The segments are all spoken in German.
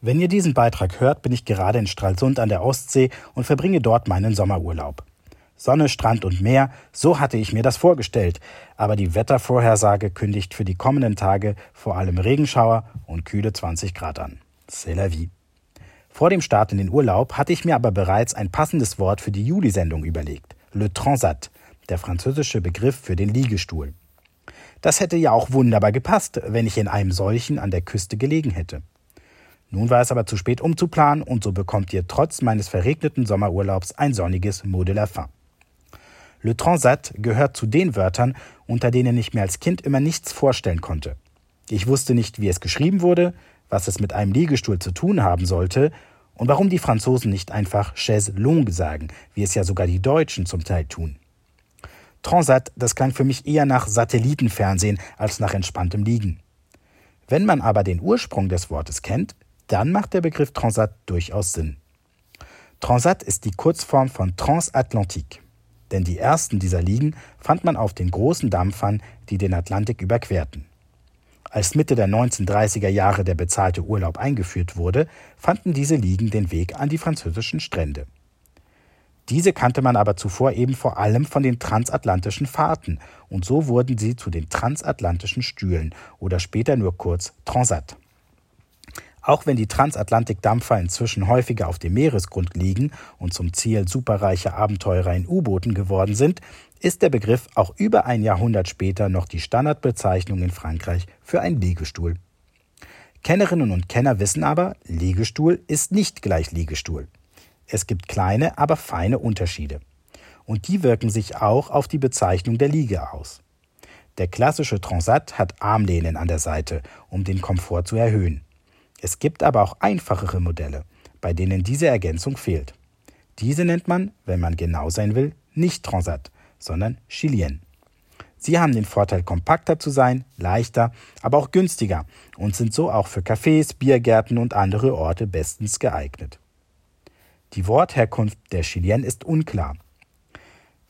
Wenn ihr diesen Beitrag hört, bin ich gerade in Stralsund an der Ostsee und verbringe dort meinen Sommerurlaub. Sonne, Strand und Meer, so hatte ich mir das vorgestellt, aber die Wettervorhersage kündigt für die kommenden Tage vor allem Regenschauer und kühle 20 Grad an. C'est la vie. Vor dem Start in den Urlaub hatte ich mir aber bereits ein passendes Wort für die Juli-Sendung überlegt. Le Transat, der französische Begriff für den Liegestuhl. Das hätte ja auch wunderbar gepasst, wenn ich in einem solchen an der Küste gelegen hätte. Nun war es aber zu spät umzuplanen und so bekommt ihr trotz meines verregneten Sommerurlaubs ein sonniges Mot de la fin. Le Transat gehört zu den Wörtern, unter denen ich mir als Kind immer nichts vorstellen konnte. Ich wusste nicht, wie es geschrieben wurde, was es mit einem Liegestuhl zu tun haben sollte und warum die Franzosen nicht einfach chaise longue sagen, wie es ja sogar die Deutschen zum Teil tun. Transat, das klang für mich eher nach Satellitenfernsehen als nach entspanntem Liegen. Wenn man aber den Ursprung des Wortes kennt, dann macht der Begriff Transat durchaus Sinn. Transat ist die Kurzform von Transatlantique, denn die ersten dieser Ligen fand man auf den großen Dampfern, die den Atlantik überquerten. Als Mitte der 1930er Jahre der bezahlte Urlaub eingeführt wurde, fanden diese Ligen den Weg an die französischen Strände. Diese kannte man aber zuvor eben vor allem von den transatlantischen Fahrten, und so wurden sie zu den transatlantischen Stühlen oder später nur kurz Transat. Auch wenn die Transatlantikdampfer inzwischen häufiger auf dem Meeresgrund liegen und zum Ziel superreicher Abenteurer in U-Booten geworden sind, ist der Begriff auch über ein Jahrhundert später noch die Standardbezeichnung in Frankreich für einen Liegestuhl. Kennerinnen und Kenner wissen aber, Liegestuhl ist nicht gleich Liegestuhl. Es gibt kleine, aber feine Unterschiede. Und die wirken sich auch auf die Bezeichnung der Liege aus. Der klassische Transat hat Armlehnen an der Seite, um den Komfort zu erhöhen. Es gibt aber auch einfachere Modelle, bei denen diese Ergänzung fehlt. Diese nennt man, wenn man genau sein will, nicht Transat, sondern Chilien. Sie haben den Vorteil, kompakter zu sein, leichter, aber auch günstiger und sind so auch für Cafés, Biergärten und andere Orte bestens geeignet. Die Wortherkunft der Chilien ist unklar.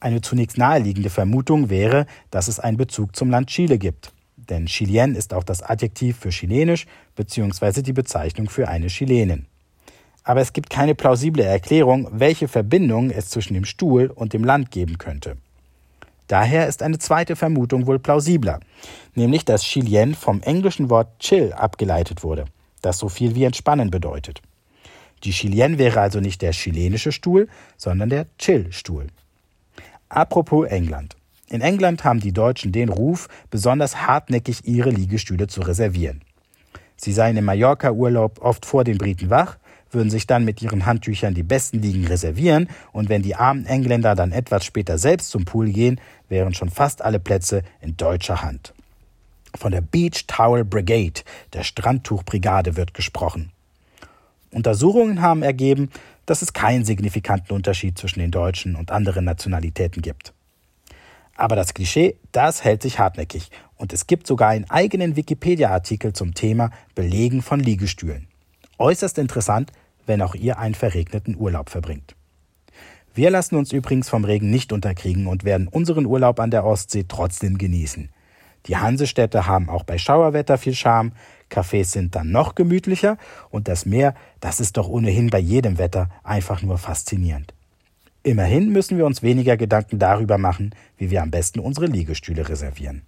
Eine zunächst naheliegende Vermutung wäre, dass es einen Bezug zum Land Chile gibt denn Chilien ist auch das Adjektiv für chilenisch bzw. die Bezeichnung für eine Chilenin. Aber es gibt keine plausible Erklärung, welche Verbindung es zwischen dem Stuhl und dem Land geben könnte. Daher ist eine zweite Vermutung wohl plausibler, nämlich dass Chilien vom englischen Wort chill abgeleitet wurde, das so viel wie entspannen bedeutet. Die Chilien wäre also nicht der chilenische Stuhl, sondern der Chill-Stuhl. Apropos England. In England haben die Deutschen den Ruf, besonders hartnäckig ihre Liegestühle zu reservieren. Sie seien im Mallorca-Urlaub oft vor den Briten wach, würden sich dann mit ihren Handtüchern die besten Liegen reservieren und wenn die armen Engländer dann etwas später selbst zum Pool gehen, wären schon fast alle Plätze in deutscher Hand. Von der Beach Towel Brigade, der Strandtuchbrigade, wird gesprochen. Untersuchungen haben ergeben, dass es keinen signifikanten Unterschied zwischen den Deutschen und anderen Nationalitäten gibt. Aber das Klischee, das hält sich hartnäckig und es gibt sogar einen eigenen Wikipedia-Artikel zum Thema Belegen von Liegestühlen. Äußerst interessant, wenn auch ihr einen verregneten Urlaub verbringt. Wir lassen uns übrigens vom Regen nicht unterkriegen und werden unseren Urlaub an der Ostsee trotzdem genießen. Die Hansestädte haben auch bei Schauerwetter viel Charme, Cafés sind dann noch gemütlicher und das Meer, das ist doch ohnehin bei jedem Wetter einfach nur faszinierend. Immerhin müssen wir uns weniger Gedanken darüber machen, wie wir am besten unsere Liegestühle reservieren.